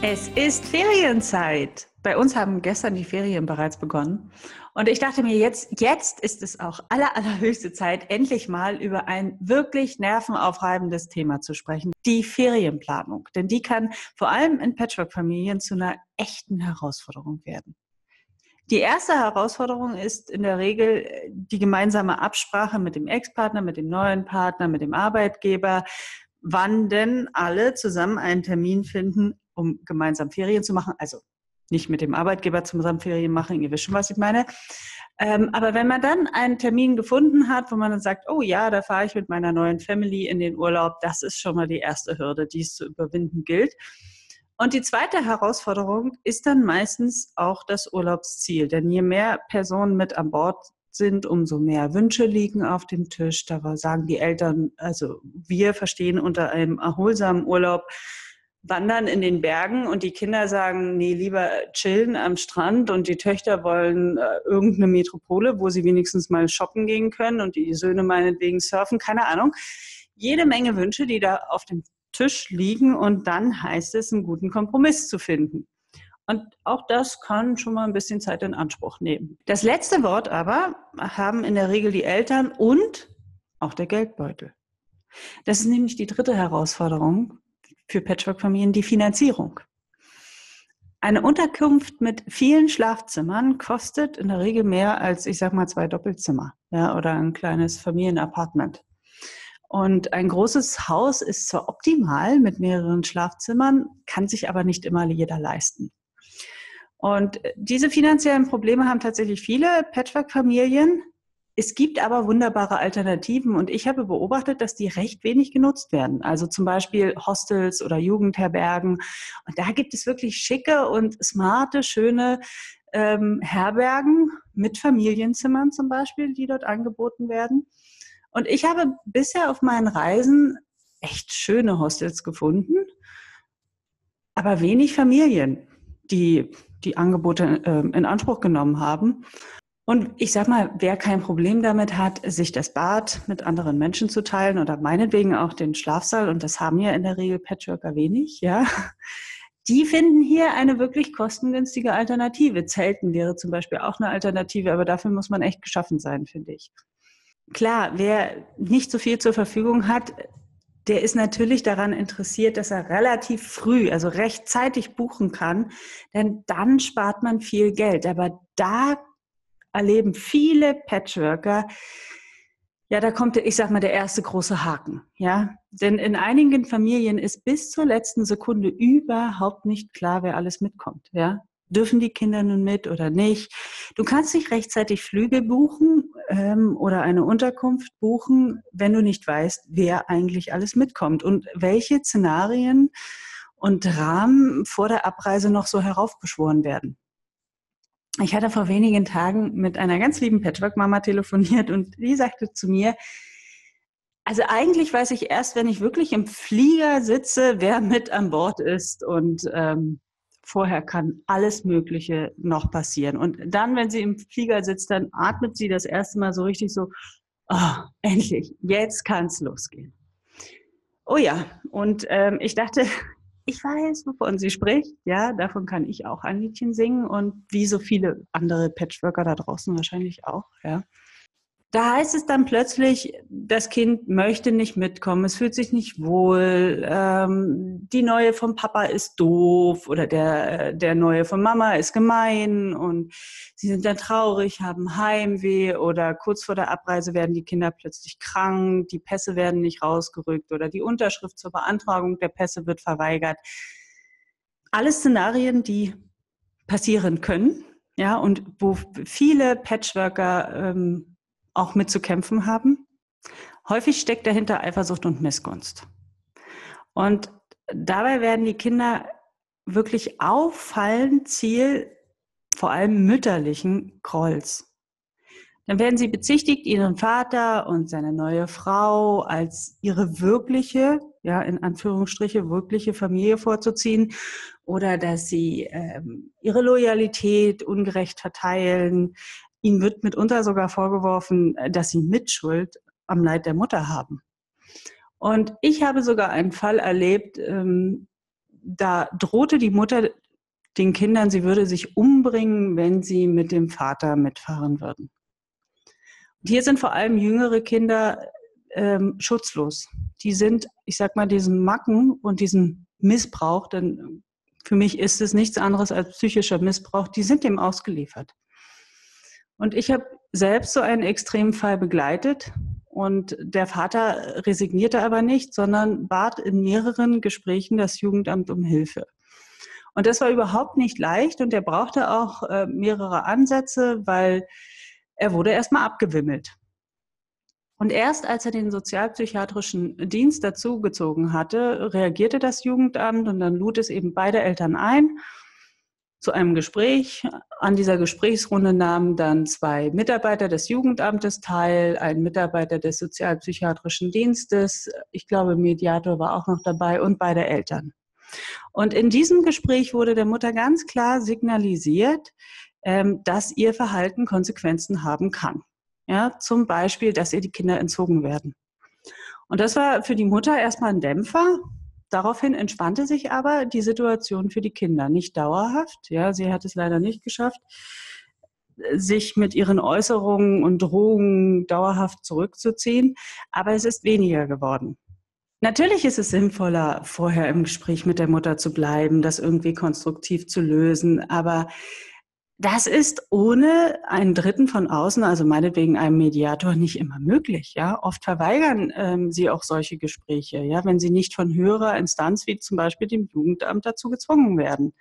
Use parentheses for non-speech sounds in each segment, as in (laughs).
Es ist Ferienzeit. Bei uns haben gestern die Ferien bereits begonnen. Und ich dachte mir, jetzt, jetzt ist es auch aller, allerhöchste Zeit, endlich mal über ein wirklich nervenaufreibendes Thema zu sprechen. Die Ferienplanung. Denn die kann vor allem in Patchwork-Familien zu einer echten Herausforderung werden. Die erste Herausforderung ist in der Regel äh, die gemeinsame Absprache mit dem Ex-Partner, mit dem neuen Partner, mit dem Arbeitgeber, wann denn alle zusammen einen Termin finden, um gemeinsam Ferien zu machen. Also nicht mit dem Arbeitgeber zusammen Ferien machen, ihr wisst schon, was ich meine. Ähm, aber wenn man dann einen Termin gefunden hat, wo man dann sagt, oh ja, da fahre ich mit meiner neuen Family in den Urlaub, das ist schon mal die erste Hürde, die es zu überwinden gilt. Und die zweite Herausforderung ist dann meistens auch das Urlaubsziel. Denn je mehr Personen mit an Bord sind, umso mehr Wünsche liegen auf dem Tisch. Da sagen die Eltern, also wir verstehen unter einem erholsamen Urlaub wandern in den Bergen und die Kinder sagen, nee, lieber chillen am Strand und die Töchter wollen äh, irgendeine Metropole, wo sie wenigstens mal shoppen gehen können und die Söhne meinetwegen surfen, keine Ahnung. Jede Menge Wünsche, die da auf dem Tisch liegen und dann heißt es, einen guten Kompromiss zu finden. Und auch das kann schon mal ein bisschen Zeit in Anspruch nehmen. Das letzte Wort aber haben in der Regel die Eltern und auch der Geldbeutel. Das ist nämlich die dritte Herausforderung, für Patchwork-Familien die Finanzierung. Eine Unterkunft mit vielen Schlafzimmern kostet in der Regel mehr als, ich sag mal, zwei Doppelzimmer ja, oder ein kleines Familienapartment. Und ein großes Haus ist zwar optimal mit mehreren Schlafzimmern, kann sich aber nicht immer jeder leisten. Und diese finanziellen Probleme haben tatsächlich viele Patchwork-Familien. Es gibt aber wunderbare Alternativen und ich habe beobachtet, dass die recht wenig genutzt werden. Also zum Beispiel Hostels oder Jugendherbergen. Und da gibt es wirklich schicke und smarte, schöne ähm, Herbergen mit Familienzimmern zum Beispiel, die dort angeboten werden. Und ich habe bisher auf meinen Reisen echt schöne Hostels gefunden, aber wenig Familien, die die Angebote äh, in Anspruch genommen haben. Und ich sag mal, wer kein Problem damit hat, sich das Bad mit anderen Menschen zu teilen oder meinetwegen auch den Schlafsaal, und das haben ja in der Regel Patchworker wenig, ja, die finden hier eine wirklich kostengünstige Alternative. Zelten wäre zum Beispiel auch eine Alternative, aber dafür muss man echt geschaffen sein, finde ich. Klar, wer nicht so viel zur Verfügung hat, der ist natürlich daran interessiert, dass er relativ früh, also rechtzeitig buchen kann, denn dann spart man viel Geld. Aber da erleben viele Patchworker, ja, da kommt, ich sag mal, der erste große Haken, ja. Denn in einigen Familien ist bis zur letzten Sekunde überhaupt nicht klar, wer alles mitkommt, ja. Dürfen die Kinder nun mit oder nicht? Du kannst nicht rechtzeitig Flüge buchen ähm, oder eine Unterkunft buchen, wenn du nicht weißt, wer eigentlich alles mitkommt und welche Szenarien und Rahmen vor der Abreise noch so heraufbeschworen werden. Ich hatte vor wenigen Tagen mit einer ganz lieben Patchwork-Mama telefoniert und die sagte zu mir, also eigentlich weiß ich erst, wenn ich wirklich im Flieger sitze, wer mit an Bord ist und ähm, vorher kann alles Mögliche noch passieren. Und dann, wenn sie im Flieger sitzt, dann atmet sie das erste Mal so richtig so, oh, endlich, jetzt kann es losgehen. Oh ja, und ähm, ich dachte, ich weiß, wovon sie spricht. Ja, davon kann ich auch ein Liedchen singen und wie so viele andere Patchworker da draußen wahrscheinlich auch. Ja. Da heißt es dann plötzlich, das Kind möchte nicht mitkommen, es fühlt sich nicht wohl, ähm, die Neue vom Papa ist doof oder der, der Neue von Mama ist gemein und sie sind dann traurig, haben Heimweh oder kurz vor der Abreise werden die Kinder plötzlich krank, die Pässe werden nicht rausgerückt oder die Unterschrift zur Beantragung der Pässe wird verweigert. Alles Szenarien, die passieren können, ja, und wo viele Patchworker ähm, auch mitzukämpfen haben. Häufig steckt dahinter Eifersucht und Missgunst. Und dabei werden die Kinder wirklich auffallend Ziel vor allem mütterlichen Grolls. Dann werden sie bezichtigt, ihren Vater und seine neue Frau als ihre wirkliche, ja, in Anführungsstriche, wirkliche Familie vorzuziehen oder dass sie ähm, ihre Loyalität ungerecht verteilen. Ihnen wird mitunter sogar vorgeworfen, dass sie Mitschuld am Leid der Mutter haben. Und ich habe sogar einen Fall erlebt, ähm, da drohte die Mutter den Kindern, sie würde sich umbringen, wenn sie mit dem Vater mitfahren würden. Und hier sind vor allem jüngere Kinder ähm, schutzlos. Die sind, ich sag mal, diesem Macken und diesem Missbrauch, denn für mich ist es nichts anderes als psychischer Missbrauch, die sind dem ausgeliefert. Und ich habe selbst so einen Extremfall begleitet und der Vater resignierte aber nicht, sondern bat in mehreren Gesprächen das Jugendamt um Hilfe. Und das war überhaupt nicht leicht und er brauchte auch äh, mehrere Ansätze, weil er wurde erstmal abgewimmelt. Und erst als er den sozialpsychiatrischen Dienst dazugezogen hatte, reagierte das Jugendamt und dann lud es eben beide Eltern ein zu einem Gespräch. An dieser Gesprächsrunde nahmen dann zwei Mitarbeiter des Jugendamtes teil, ein Mitarbeiter des sozialpsychiatrischen Dienstes, ich glaube, Mediator war auch noch dabei und beide Eltern. Und in diesem Gespräch wurde der Mutter ganz klar signalisiert, ähm, dass ihr Verhalten Konsequenzen haben kann. Ja, zum Beispiel, dass ihr die Kinder entzogen werden. Und das war für die Mutter erstmal ein Dämpfer. Daraufhin entspannte sich aber die Situation für die Kinder. Nicht dauerhaft. Ja, sie hat es leider nicht geschafft, sich mit ihren Äußerungen und Drohungen dauerhaft zurückzuziehen. Aber es ist weniger geworden. Natürlich ist es sinnvoller, vorher im Gespräch mit der Mutter zu bleiben, das irgendwie konstruktiv zu lösen. Aber das ist ohne einen Dritten von außen, also meinetwegen einem Mediator, nicht immer möglich. Ja, oft verweigern ähm, sie auch solche Gespräche, ja, wenn sie nicht von höherer Instanz wie zum Beispiel dem Jugendamt dazu gezwungen werden.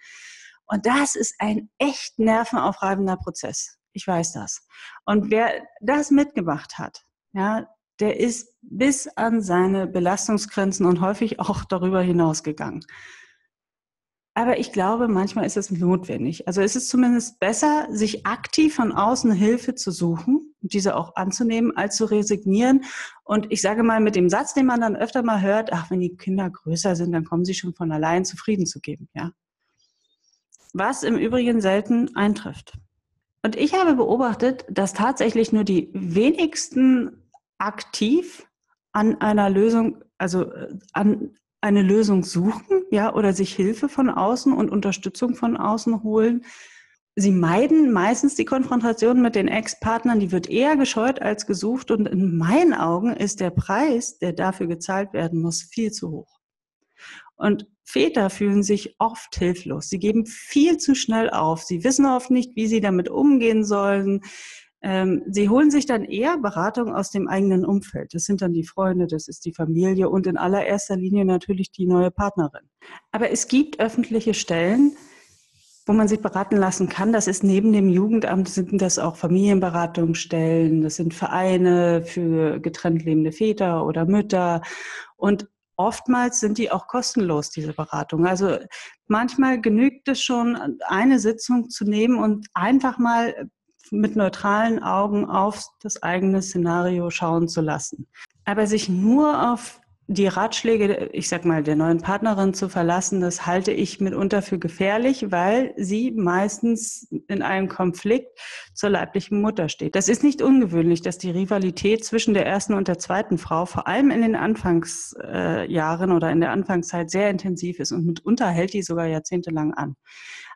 Und das ist ein echt nervenaufreibender Prozess. Ich weiß das. Und wer das mitgemacht hat, ja, der ist bis an seine Belastungsgrenzen und häufig auch darüber hinausgegangen. Aber ich glaube, manchmal ist es notwendig. Also es ist zumindest besser, sich aktiv von außen Hilfe zu suchen und diese auch anzunehmen, als zu resignieren. Und ich sage mal mit dem Satz, den man dann öfter mal hört, ach, wenn die Kinder größer sind, dann kommen sie schon von allein zufrieden zu geben, ja. Was im Übrigen selten eintrifft. Und ich habe beobachtet, dass tatsächlich nur die wenigsten aktiv an einer Lösung, also äh, an eine Lösung suchen, ja, oder sich Hilfe von außen und Unterstützung von außen holen. Sie meiden meistens die Konfrontation mit den Ex-Partnern, die wird eher gescheut als gesucht und in meinen Augen ist der Preis, der dafür gezahlt werden muss, viel zu hoch. Und Väter fühlen sich oft hilflos. Sie geben viel zu schnell auf. Sie wissen oft nicht, wie sie damit umgehen sollen. Ähm, sie holen sich dann eher Beratung aus dem eigenen Umfeld. Das sind dann die Freunde, das ist die Familie und in allererster Linie natürlich die neue Partnerin. Aber es gibt öffentliche Stellen, wo man sich beraten lassen kann. Das ist neben dem Jugendamt, sind das auch Familienberatungsstellen, das sind Vereine für getrennt lebende Väter oder Mütter. Und oftmals sind die auch kostenlos, diese Beratung. Also manchmal genügt es schon, eine Sitzung zu nehmen und einfach mal mit neutralen Augen auf das eigene Szenario schauen zu lassen. Aber sich nur auf die Ratschläge, ich sag mal, der neuen Partnerin zu verlassen, das halte ich mitunter für gefährlich, weil sie meistens in einem Konflikt zur leiblichen Mutter steht. Das ist nicht ungewöhnlich, dass die Rivalität zwischen der ersten und der zweiten Frau vor allem in den Anfangsjahren oder in der Anfangszeit sehr intensiv ist und mitunter hält die sogar jahrzehntelang an.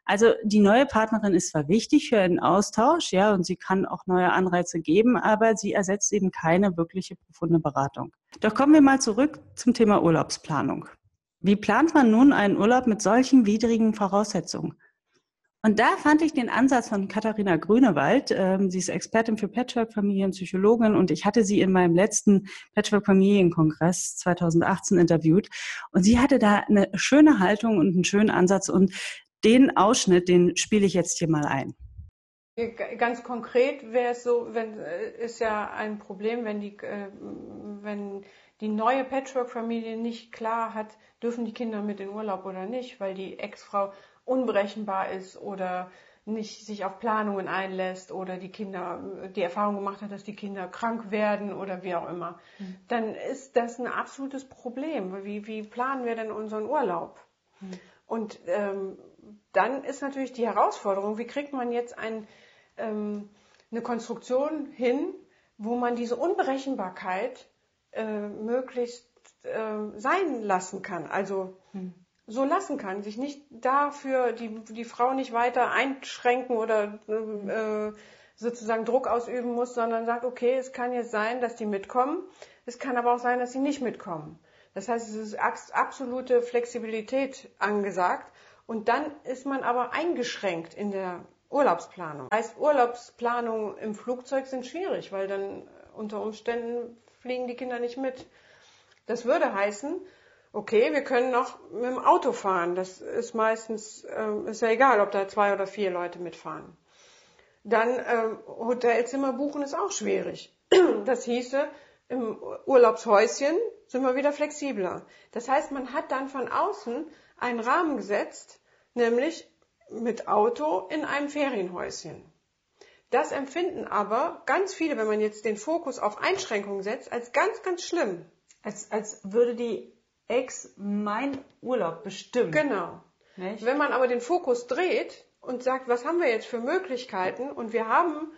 Also die neue Partnerin ist zwar wichtig für einen Austausch, ja, und sie kann auch neue Anreize geben, aber sie ersetzt eben keine wirkliche profunde Beratung. Doch kommen wir mal zurück zum Thema Urlaubsplanung. Wie plant man nun einen Urlaub mit solchen widrigen Voraussetzungen? Und da fand ich den Ansatz von Katharina Grünewald. Ähm, sie ist Expertin für Patchwork-Familien, Psychologin und ich hatte sie in meinem letzten Patchwork-Familienkongress 2018 interviewt. Und sie hatte da eine schöne Haltung und einen schönen Ansatz und den Ausschnitt, den spiele ich jetzt hier mal ein. Ganz konkret wäre es so, wenn äh, ist ja ein Problem, wenn die, äh, wenn die neue Patchwork-Familie nicht klar hat, dürfen die Kinder mit in Urlaub oder nicht, weil die Ex-Frau unberechenbar ist oder nicht sich auf Planungen einlässt oder die Kinder die Erfahrung gemacht hat, dass die Kinder krank werden oder wie auch immer, mhm. dann ist das ein absolutes Problem. Wie, wie planen wir denn unseren Urlaub? Mhm. Und ähm, dann ist natürlich die Herausforderung, wie kriegt man jetzt ein, ähm, eine Konstruktion hin, wo man diese Unberechenbarkeit äh, möglichst äh, sein lassen kann. Also mhm so lassen kann, sich nicht dafür die, die Frau nicht weiter einschränken oder äh, sozusagen Druck ausüben muss, sondern sagt, okay, es kann jetzt sein, dass die mitkommen, es kann aber auch sein, dass sie nicht mitkommen. Das heißt, es ist absolute Flexibilität angesagt und dann ist man aber eingeschränkt in der Urlaubsplanung. Das heißt, Urlaubsplanungen im Flugzeug sind schwierig, weil dann unter Umständen fliegen die Kinder nicht mit. Das würde heißen, okay, wir können noch mit dem Auto fahren. Das ist meistens, äh, ist ja egal, ob da zwei oder vier Leute mitfahren. Dann äh, Hotelzimmer buchen ist auch schwierig. (clears throat) Das hieße, im Urlaubshäuschen sind wir wieder flexibler. Das heißt, man hat dann von außen einen Rahmen gesetzt, nämlich mit Auto in einem Ferienhäuschen. Das empfinden aber ganz viele, wenn man jetzt den Fokus auf Einschränkungen setzt, als ganz, ganz schlimm. Als, als würde die Ex mein Urlaub bestimmt. Genau. Nicht? Wenn man aber den Fokus dreht und sagt, was haben wir jetzt für Möglichkeiten und wir haben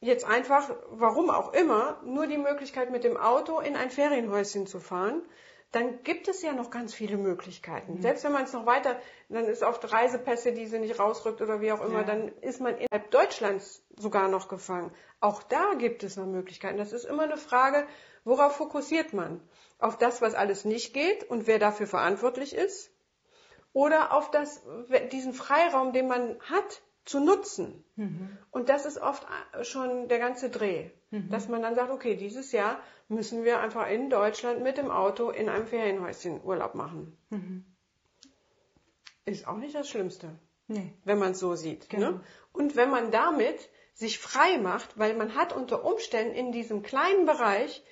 jetzt einfach, warum auch immer, nur die Möglichkeit mit dem Auto in ein Ferienhäuschen zu fahren, dann gibt es ja noch ganz viele Möglichkeiten. Mhm. Selbst wenn man es noch weiter, dann ist oft Reisepässe, die sie nicht rausrückt oder wie auch immer, ja. dann ist man innerhalb Deutschlands sogar noch gefangen. Auch da gibt es noch Möglichkeiten. Das ist immer eine Frage, worauf fokussiert man? auf das, was alles nicht geht und wer dafür verantwortlich ist, oder auf das, diesen Freiraum, den man hat, zu nutzen. Mhm. Und das ist oft schon der ganze Dreh, mhm. dass man dann sagt, okay, dieses Jahr müssen wir einfach in Deutschland mit dem Auto in einem Ferienhäuschen Urlaub machen. Mhm. Ist auch nicht das Schlimmste, nee. wenn man es so sieht. Ne? Genau. Ne? Und wenn man damit sich frei macht, weil man hat unter Umständen in diesem kleinen Bereich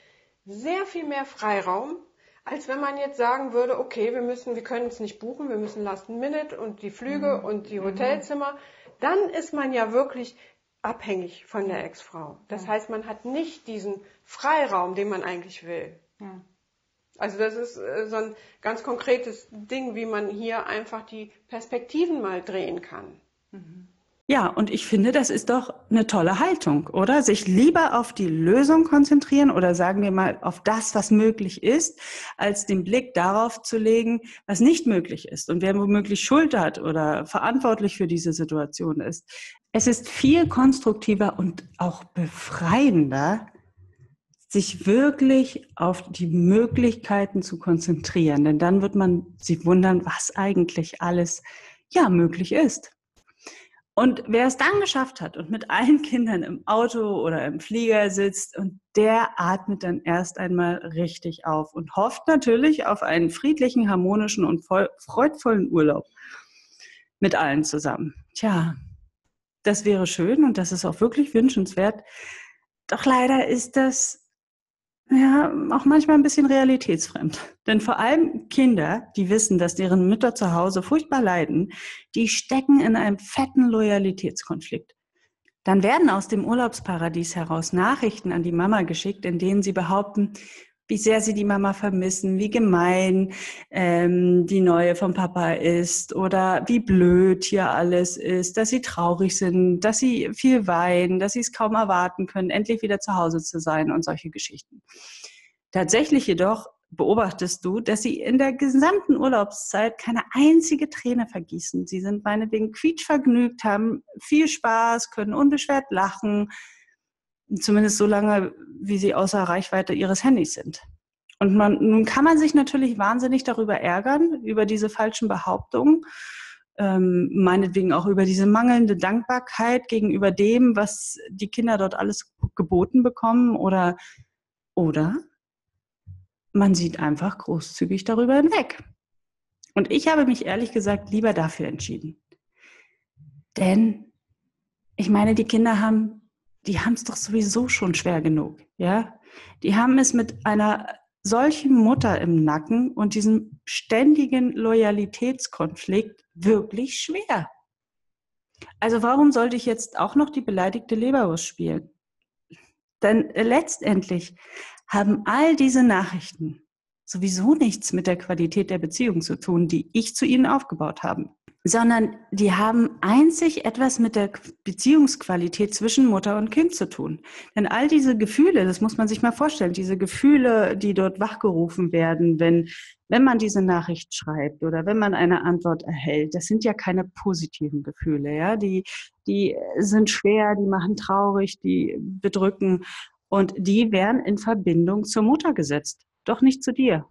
sehr viel mehr Freiraum, als wenn man jetzt sagen würde, okay, wir müssen, wir können es nicht buchen, wir müssen Last Minute und die Flüge mhm. und die mhm. Hotelzimmer. Dann ist man ja wirklich abhängig von der Ex-Frau. Das ja. heißt, man hat nicht diesen Freiraum, den man eigentlich will. Ja. Also das ist äh, so ein ganz konkretes Ding, wie man hier einfach die Perspektiven mal drehen kann. Mhm. Ja, und ich finde, das ist doch eine tolle Haltung, oder? Sich lieber auf die Lösung konzentrieren oder sagen wir mal auf das, was möglich ist, als den Blick darauf zu legen, was nicht möglich ist und wer womöglich Schuld hat oder verantwortlich für diese Situation ist. Es ist viel konstruktiver und auch befreiender, sich wirklich auf die Möglichkeiten zu konzentrieren, denn dann wird man sich wundern, was eigentlich alles ja möglich ist. Und wer es dann geschafft hat und mit allen Kindern im Auto oder im Flieger sitzt und der atmet dann erst einmal richtig auf und hofft natürlich auf einen friedlichen, harmonischen und voll, freudvollen Urlaub mit allen zusammen. Tja, das wäre schön und das ist auch wirklich wünschenswert. Doch leider ist das ja, auch manchmal ein bisschen realitätsfremd. Denn vor allem Kinder, die wissen, dass deren Mütter zu Hause furchtbar leiden, die stecken in einem fetten Loyalitätskonflikt. Dann werden aus dem Urlaubsparadies heraus Nachrichten an die Mama geschickt, in denen sie behaupten, wie sehr sie die Mama vermissen, wie gemein ähm, die neue vom Papa ist oder wie blöd hier alles ist, dass sie traurig sind, dass sie viel weinen, dass sie es kaum erwarten können, endlich wieder zu Hause zu sein und solche Geschichten. Tatsächlich jedoch beobachtest du, dass sie in der gesamten Urlaubszeit keine einzige Träne vergießen. Sie sind meinetwegen quietschvergnügt, haben viel Spaß, können unbeschwert lachen, Zumindest so lange, wie sie außer Reichweite ihres Handys sind. Und man, nun kann man sich natürlich wahnsinnig darüber ärgern, über diese falschen Behauptungen, ähm, meinetwegen auch über diese mangelnde Dankbarkeit gegenüber dem, was die Kinder dort alles geboten bekommen oder, oder man sieht einfach großzügig darüber hinweg. Und ich habe mich ehrlich gesagt lieber dafür entschieden. Denn ich meine, die Kinder haben die haben es doch sowieso schon schwer genug, ja? Die haben es mit einer solchen Mutter im Nacken und diesem ständigen Loyalitätskonflikt wirklich schwer. Also warum sollte ich jetzt auch noch die beleidigte Leberwurst spielen? Denn letztendlich haben all diese Nachrichten sowieso nichts mit der Qualität der Beziehung zu tun, die ich zu ihnen aufgebaut habe, sondern die haben einzig etwas mit der Beziehungsqualität zwischen Mutter und Kind zu tun. Denn all diese Gefühle, das muss man sich mal vorstellen, diese Gefühle, die dort wachgerufen werden, wenn, wenn man diese Nachricht schreibt oder wenn man eine Antwort erhält, das sind ja keine positiven Gefühle, ja, die, die sind schwer, die machen traurig, die bedrücken und die werden in Verbindung zur Mutter gesetzt doch nicht zu dir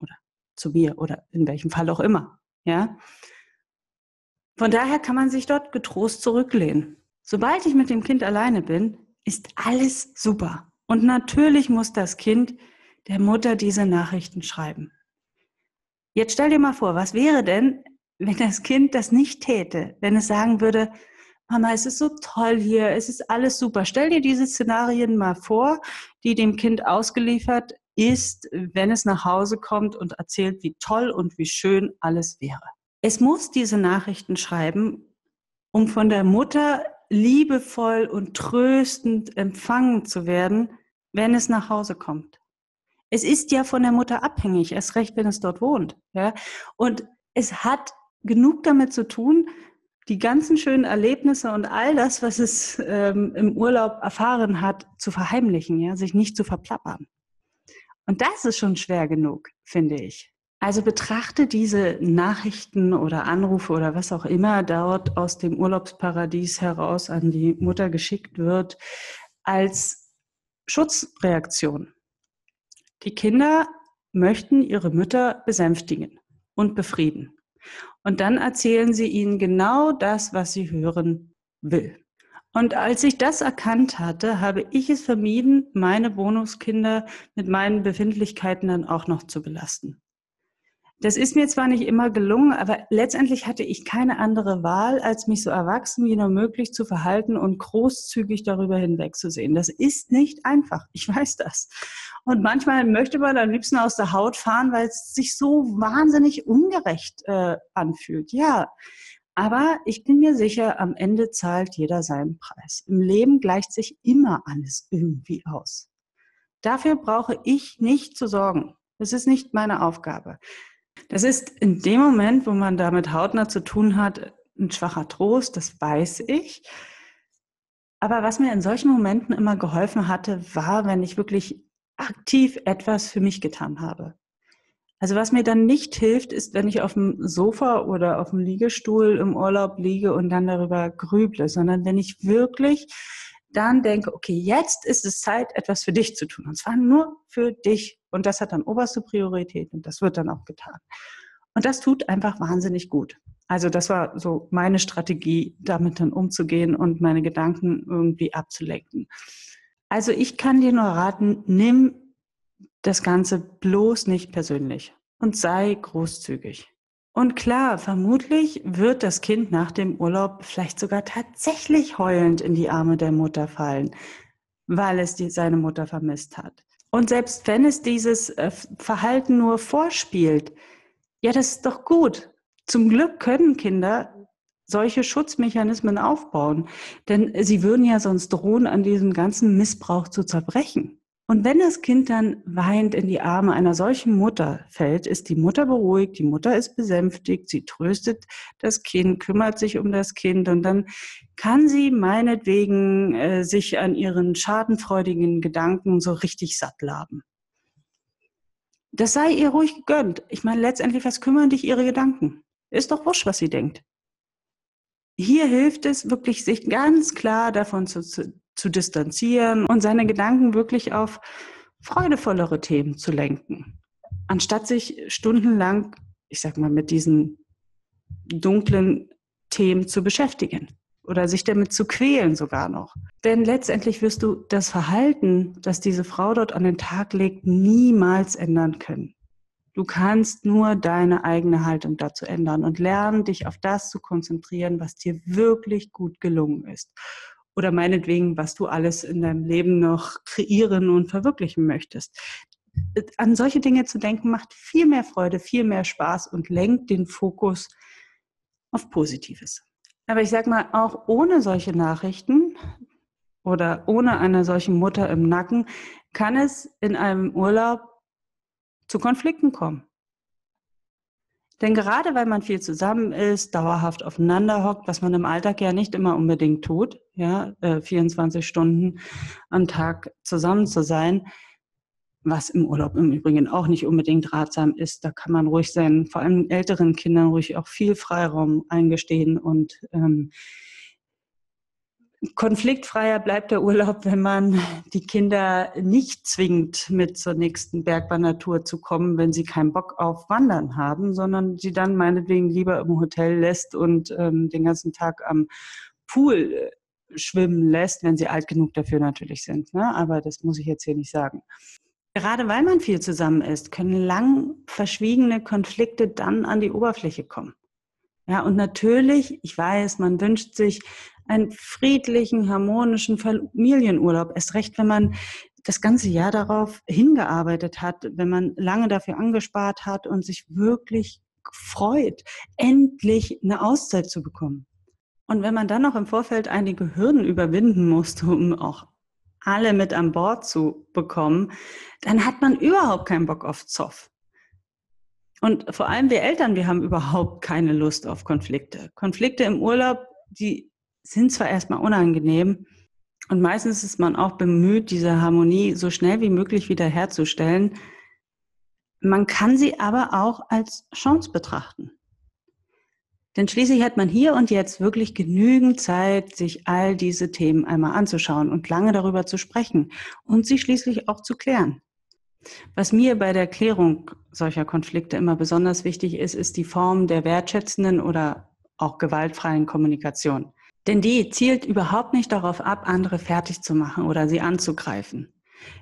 oder zu mir oder in welchem Fall auch immer. Ja? Von daher kann man sich dort getrost zurücklehnen. Sobald ich mit dem Kind alleine bin, ist alles super. Und natürlich muss das Kind der Mutter diese Nachrichten schreiben. Jetzt stell dir mal vor, was wäre denn, wenn das Kind das nicht täte, wenn es sagen würde, Mama, es ist so toll hier, es ist alles super. Stell dir diese Szenarien mal vor, die dem Kind ausgeliefert ist, wenn es nach Hause kommt und erzählt, wie toll und wie schön alles wäre. Es muss diese Nachrichten schreiben, um von der Mutter liebevoll und tröstend empfangen zu werden, wenn es nach Hause kommt. Es ist ja von der Mutter abhängig, erst recht, wenn es dort wohnt. Ja? Und es hat genug damit zu tun, die ganzen schönen Erlebnisse und all das, was es ähm, im Urlaub erfahren hat, zu verheimlichen, ja, sich nicht zu verplappern. Und das ist schon schwer genug, finde ich. Also betrachte diese Nachrichten oder Anrufe oder was auch immer dort aus dem Urlaubsparadies heraus an die Mutter geschickt wird, als Schutzreaktion. Die Kinder möchten ihre Mütter besänftigen und befrieden. Und dann erzählen sie ihnen genau das, was sie hören will. Und als ich das erkannt hatte, habe ich es vermieden, meine Bonuskinder mit meinen Befindlichkeiten dann auch noch zu belasten. Das ist mir zwar nicht immer gelungen, aber letztendlich hatte ich keine andere Wahl, als mich so erwachsen wie nur möglich zu verhalten und großzügig darüber hinwegzusehen. Das ist nicht einfach. Ich weiß das. Und manchmal möchte man am liebsten aus der Haut fahren, weil es sich so wahnsinnig ungerecht äh, anfühlt. Ja, aber ich bin mir sicher, am Ende zahlt jeder seinen Preis. Im Leben gleicht sich immer alles irgendwie aus. Dafür brauche ich nicht zu sorgen. Das ist nicht meine Aufgabe. Das ist in dem Moment, wo man damit hautnah zu tun hat, ein schwacher Trost, das weiß ich. Aber was mir in solchen Momenten immer geholfen hatte, war, wenn ich wirklich aktiv etwas für mich getan habe. Also was mir dann nicht hilft, ist, wenn ich auf dem Sofa oder auf dem Liegestuhl im Urlaub liege und dann darüber grüble, sondern wenn ich wirklich dann denke, okay, jetzt ist es Zeit, etwas für dich zu tun. Und zwar nur für dich. Und das hat dann oberste Priorität und das wird dann auch getan. Und das tut einfach wahnsinnig gut. Also das war so meine Strategie, damit dann umzugehen und meine Gedanken irgendwie abzulenken. Also ich kann dir nur raten, nimm das Ganze bloß nicht persönlich und sei großzügig. Und klar, vermutlich wird das Kind nach dem Urlaub vielleicht sogar tatsächlich heulend in die Arme der Mutter fallen, weil es die, seine Mutter vermisst hat. Und selbst wenn es dieses äh, Verhalten nur vorspielt, ja, das ist doch gut. Zum Glück können Kinder solche Schutzmechanismen aufbauen, denn sie würden ja sonst drohen, an diesem ganzen Missbrauch zu zerbrechen. Und wenn das Kind dann weint in die Arme einer solchen Mutter fällt, ist die Mutter beruhigt, die Mutter ist besänftigt, sie tröstet das Kind, kümmert sich um das Kind und dann kann sie meinetwegen äh, sich an ihren schadenfreudigen Gedanken so richtig satt laben. Das sei ihr ruhig gegönnt. Ich meine, letztendlich, was kümmern dich ihre Gedanken? Ist doch wurscht, was sie denkt. Hier hilft es wirklich, sich ganz klar davon zu, zu, zu distanzieren und seine Gedanken wirklich auf freudevollere Themen zu lenken, anstatt sich stundenlang, ich sag mal, mit diesen dunklen Themen zu beschäftigen oder sich damit zu quälen sogar noch. Denn letztendlich wirst du das Verhalten, das diese Frau dort an den Tag legt, niemals ändern können. Du kannst nur deine eigene Haltung dazu ändern und lernen, dich auf das zu konzentrieren, was dir wirklich gut gelungen ist oder meinetwegen, was du alles in deinem Leben noch kreieren und verwirklichen möchtest. An solche Dinge zu denken macht viel mehr Freude, viel mehr Spaß und lenkt den Fokus auf Positives. Aber ich sag mal, auch ohne solche Nachrichten oder ohne eine solche Mutter im Nacken kann es in einem Urlaub zu Konflikten kommen. Denn gerade weil man viel zusammen ist, dauerhaft aufeinander hockt, was man im Alltag ja nicht immer unbedingt tut, ja, 24 äh, Stunden am Tag zusammen zu sein, was im Urlaub im Übrigen auch nicht unbedingt ratsam ist. Da kann man ruhig sein, vor allem älteren Kindern ruhig auch viel Freiraum eingestehen und ähm, konfliktfreier bleibt der Urlaub, wenn man die Kinder nicht zwingt, mit zur nächsten Bergwandertour zu kommen, wenn sie keinen Bock auf Wandern haben, sondern sie dann meinetwegen lieber im Hotel lässt und ähm, den ganzen Tag am Pool äh, schwimmen lässt, wenn sie alt genug dafür natürlich sind. Ne? Aber das muss ich jetzt hier nicht sagen. Gerade weil man viel zusammen ist, können lang verschwiegene Konflikte dann an die Oberfläche kommen. Ja, und natürlich, ich weiß, man wünscht sich einen friedlichen, harmonischen Familienurlaub. Erst recht, wenn man das ganze Jahr darauf hingearbeitet hat, wenn man lange dafür angespart hat und sich wirklich freut, endlich eine Auszeit zu bekommen. Und wenn man dann noch im Vorfeld einige Hürden überwinden musste, um auch alle mit an Bord zu bekommen, dann hat man überhaupt keinen Bock auf Zoff. Und vor allem wir Eltern, wir haben überhaupt keine Lust auf Konflikte. Konflikte im Urlaub, die sind zwar erstmal unangenehm und meistens ist man auch bemüht, diese Harmonie so schnell wie möglich wiederherzustellen. Man kann sie aber auch als Chance betrachten. Denn schließlich hat man hier und jetzt wirklich genügend Zeit, sich all diese Themen einmal anzuschauen und lange darüber zu sprechen und sie schließlich auch zu klären. Was mir bei der Klärung solcher Konflikte immer besonders wichtig ist, ist die Form der wertschätzenden oder auch gewaltfreien Kommunikation. Denn die zielt überhaupt nicht darauf ab, andere fertig zu machen oder sie anzugreifen.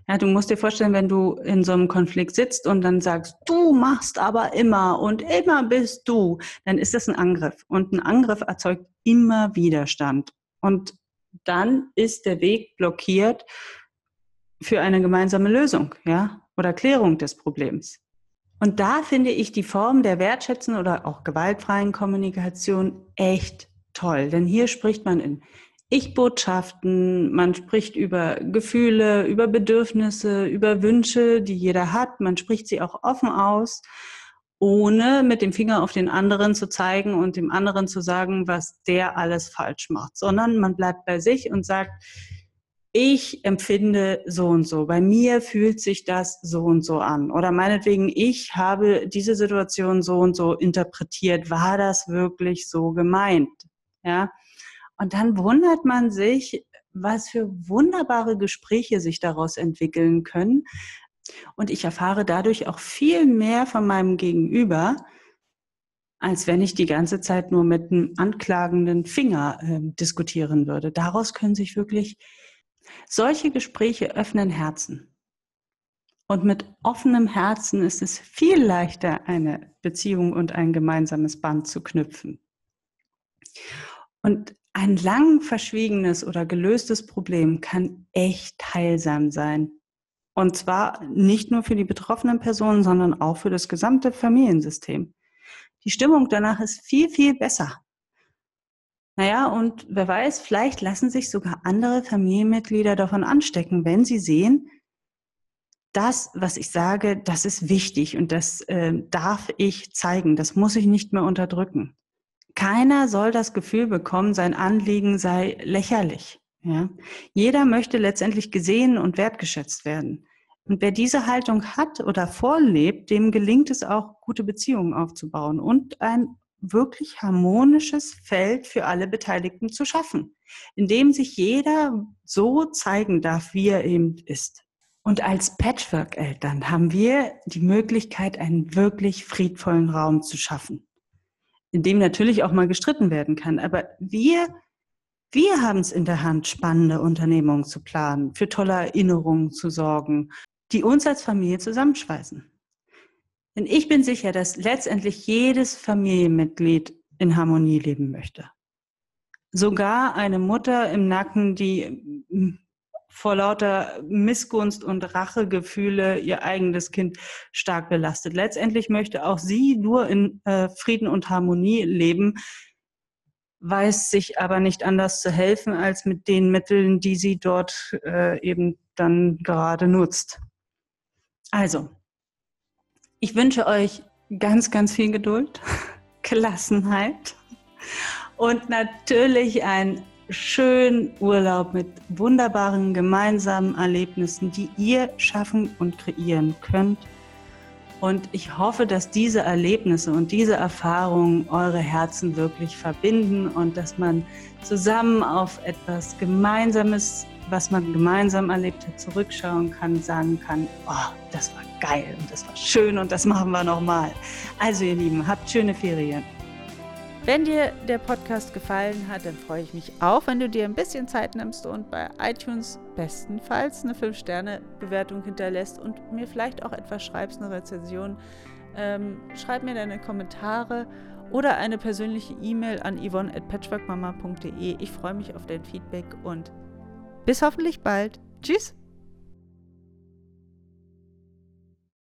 Ja, du musst dir vorstellen, wenn du in so einem Konflikt sitzt und dann sagst, du machst aber immer und immer bist du, dann ist das ein Angriff. Und ein Angriff erzeugt immer Widerstand. Und dann ist der Weg blockiert für eine gemeinsame Lösung, ja, oder Klärung des Problems. Und da finde ich die Form der wertschätzenden oder auch gewaltfreien Kommunikation echt toll. Denn hier spricht man in ich-Botschaften, man spricht über Gefühle, über Bedürfnisse, über Wünsche, die jeder hat. Man spricht sie auch offen aus, ohne mit dem Finger auf den anderen zu zeigen und dem anderen zu sagen, was der alles falsch macht, sondern man bleibt bei sich und sagt, ich empfinde so und so. Bei mir fühlt sich das so und so an. Oder meinetwegen, ich habe diese Situation so und so interpretiert. War das wirklich so gemeint? Ja. Und dann wundert man sich, was für wunderbare Gespräche sich daraus entwickeln können. Und ich erfahre dadurch auch viel mehr von meinem Gegenüber, als wenn ich die ganze Zeit nur mit einem anklagenden Finger äh, diskutieren würde. Daraus können sich wirklich solche Gespräche öffnen Herzen. Und mit offenem Herzen ist es viel leichter, eine Beziehung und ein gemeinsames Band zu knüpfen. Und ein lang verschwiegenes oder gelöstes Problem kann echt heilsam sein. Und zwar nicht nur für die betroffenen Personen, sondern auch für das gesamte Familiensystem. Die Stimmung danach ist viel, viel besser. Naja, und wer weiß, vielleicht lassen sich sogar andere Familienmitglieder davon anstecken, wenn sie sehen, das, was ich sage, das ist wichtig und das äh, darf ich zeigen, das muss ich nicht mehr unterdrücken. Keiner soll das Gefühl bekommen, sein Anliegen sei lächerlich. Ja? Jeder möchte letztendlich gesehen und wertgeschätzt werden. Und wer diese Haltung hat oder vorlebt, dem gelingt es auch, gute Beziehungen aufzubauen und ein wirklich harmonisches Feld für alle Beteiligten zu schaffen, in dem sich jeder so zeigen darf, wie er eben ist. Und als Patchwork-Eltern haben wir die Möglichkeit, einen wirklich friedvollen Raum zu schaffen in dem natürlich auch mal gestritten werden kann. Aber wir, wir haben es in der Hand, spannende Unternehmungen zu planen, für tolle Erinnerungen zu sorgen, die uns als Familie zusammenschweißen. Denn ich bin sicher, dass letztendlich jedes Familienmitglied in Harmonie leben möchte. Sogar eine Mutter im Nacken, die vor lauter Missgunst und Rachegefühle ihr eigenes Kind stark belastet. Letztendlich möchte auch sie nur in äh, Frieden und Harmonie leben. weiß sich aber nicht anders zu helfen als mit den Mitteln, die sie dort äh, eben dann gerade nutzt. Also, ich wünsche euch ganz, ganz viel Geduld, (laughs) Gelassenheit und natürlich einen schönen Urlaub mit wunderbaren gemeinsamen Erlebnissen, die ihr schaffen und kreieren könnt. Und ich hoffe, dass diese Erlebnisse und diese Erfahrungen eure Herzen wirklich verbinden und dass man zusammen auf etwas Gemeinsames, was man gemeinsam erlebt hat, zurückschauen kann, sagen kann, oh, das war geil und das war schön und das machen wir nochmal. Also ihr Lieben, habt schöne Ferien. Wenn dir der Podcast gefallen hat, dann freue ich mich auch, wenn du dir ein bisschen Zeit nimmst und bei iTunes bestenfalls eine 5-Sterne-Bewertung hinterlässt und mir vielleicht auch etwas schreibst, eine Rezension. Ähm, schreib mir deine Kommentare oder eine persönliche E-Mail an yvonne at patchworkmama.de. Ich freue mich auf dein Feedback und bis hoffentlich bald. Tschüss!